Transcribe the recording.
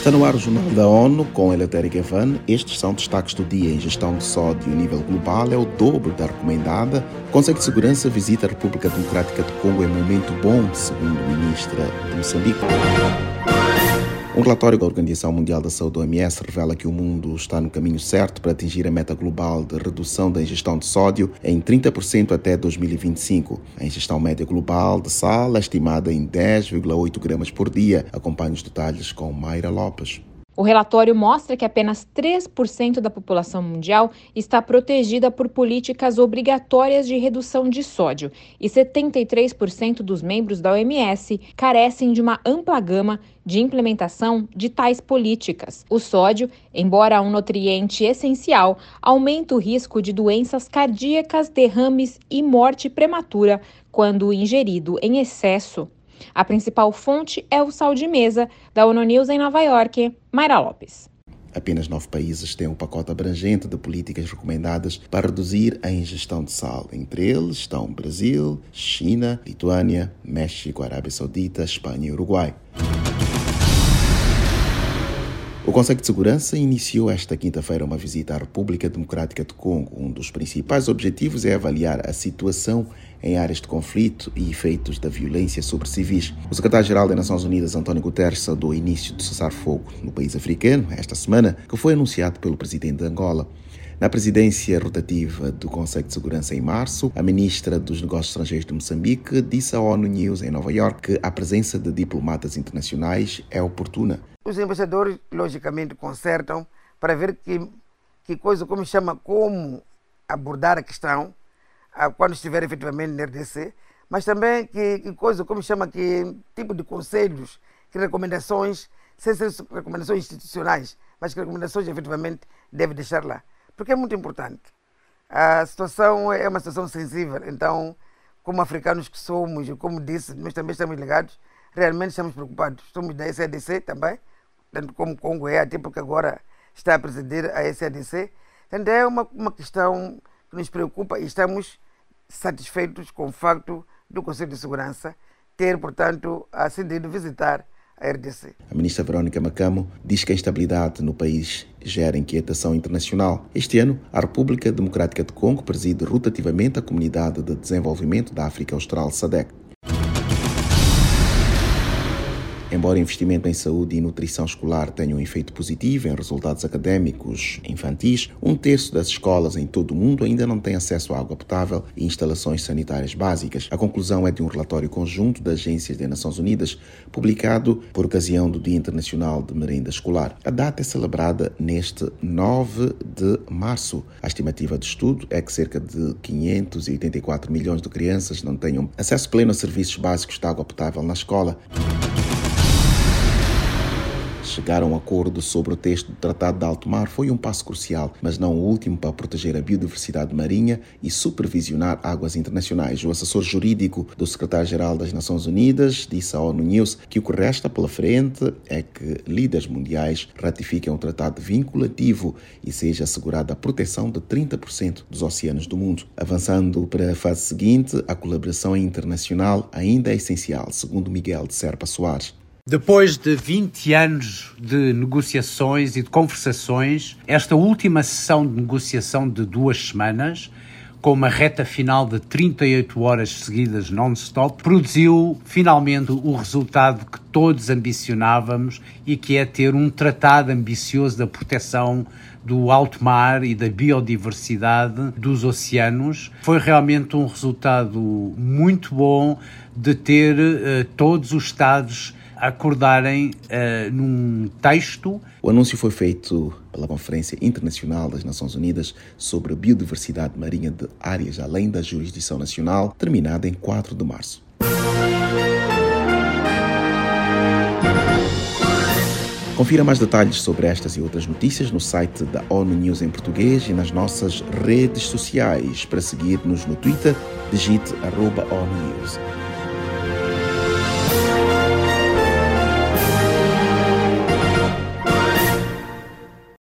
Está no ar o Jornal da ONU com Eleutério Gavan. Estes são destaques do dia em gestão de sódio a nível global. É o dobro da recomendada. O Conselho de Segurança visita a República Democrática do Congo em momento bom, segundo a ministra de Moçambique. Um relatório da Organização Mundial da Saúde, OMS, revela que o mundo está no caminho certo para atingir a meta global de redução da ingestão de sódio em 30% até 2025. A ingestão média global de sal é estimada em 10,8 gramas por dia. Acompanhe os detalhes com Mayra Lopes. O relatório mostra que apenas 3% da população mundial está protegida por políticas obrigatórias de redução de sódio e 73% dos membros da OMS carecem de uma ampla gama de implementação de tais políticas. O sódio, embora um nutriente essencial, aumenta o risco de doenças cardíacas, derrames e morte prematura quando ingerido em excesso. A principal fonte é o sal de mesa, da ONU News em Nova York, Mayra Lopes. Apenas nove países têm um pacote abrangente de políticas recomendadas para reduzir a ingestão de sal. Entre eles estão Brasil, China, Lituânia, México, Arábia Saudita, Espanha e Uruguai. O Conselho de Segurança iniciou esta quinta-feira uma visita à República Democrática do Congo. Um dos principais objetivos é avaliar a situação em áreas de conflito e efeitos da violência sobre civis. O secretário-geral das Nações Unidas, António Guterres, saudou o início do cessar-fogo no país africano esta semana, que foi anunciado pelo presidente de Angola. Na presidência rotativa do Conselho de Segurança em março, a ministra dos Negócios Estrangeiros de Moçambique disse à ONU News em Nova York que a presença de diplomatas internacionais é oportuna. Os embaixadores, logicamente, consertam para ver que, que coisa, como chama, como abordar a questão quando estiver efetivamente na RDC, mas também que, que coisa, como chama, que tipo de conselhos, que recomendações, sem ser recomendações institucionais, mas que recomendações efetivamente deve deixar lá. Porque é muito importante. A situação é uma situação sensível, então, como africanos que somos, como disse, nós também estamos ligados, realmente estamos preocupados. Somos da SADC também, tanto como Congo é, até porque agora está a presidir a SADC. Então é uma, uma questão que nos preocupa e estamos satisfeitos com o facto do Conselho de Segurança ter, portanto, acendido visitar a RDC. A ministra Verónica Macamo diz que a instabilidade no país gera inquietação internacional. Este ano, a República Democrática do Congo preside rotativamente a Comunidade de Desenvolvimento da África Austral, SADC. Embora o investimento em saúde e nutrição escolar tenha um efeito positivo em resultados académicos infantis, um terço das escolas em todo o mundo ainda não tem acesso a água potável e instalações sanitárias básicas. A conclusão é de um relatório conjunto das agências das Nações Unidas, publicado por ocasião do Dia Internacional de Merenda Escolar. A data é celebrada neste 9 de março. A estimativa do estudo é que cerca de 584 milhões de crianças não tenham acesso pleno a serviços básicos de água potável na escola chegar a um acordo sobre o texto do Tratado de Alto Mar foi um passo crucial, mas não o último para proteger a biodiversidade marinha e supervisionar águas internacionais. O assessor jurídico do secretário-geral das Nações Unidas disse à ONU News que o que resta pela frente é que líderes mundiais ratifiquem um tratado vinculativo e seja assegurada a proteção de 30% dos oceanos do mundo. Avançando para a fase seguinte, a colaboração internacional ainda é essencial, segundo Miguel de Serpa Soares. Depois de 20 anos de negociações e de conversações, esta última sessão de negociação de duas semanas, com uma reta final de 38 horas seguidas non-stop, produziu finalmente o resultado que todos ambicionávamos e que é ter um tratado ambicioso da proteção do alto mar e da biodiversidade dos oceanos. Foi realmente um resultado muito bom de ter uh, todos os Estados acordarem uh, num texto. O anúncio foi feito pela Conferência Internacional das Nações Unidas sobre a Biodiversidade Marinha de Áreas Além da Jurisdição Nacional, terminada em 4 de março. Confira mais detalhes sobre estas e outras notícias no site da ONU News em português e nas nossas redes sociais. Para seguir-nos no Twitter, digite arroba ONU News.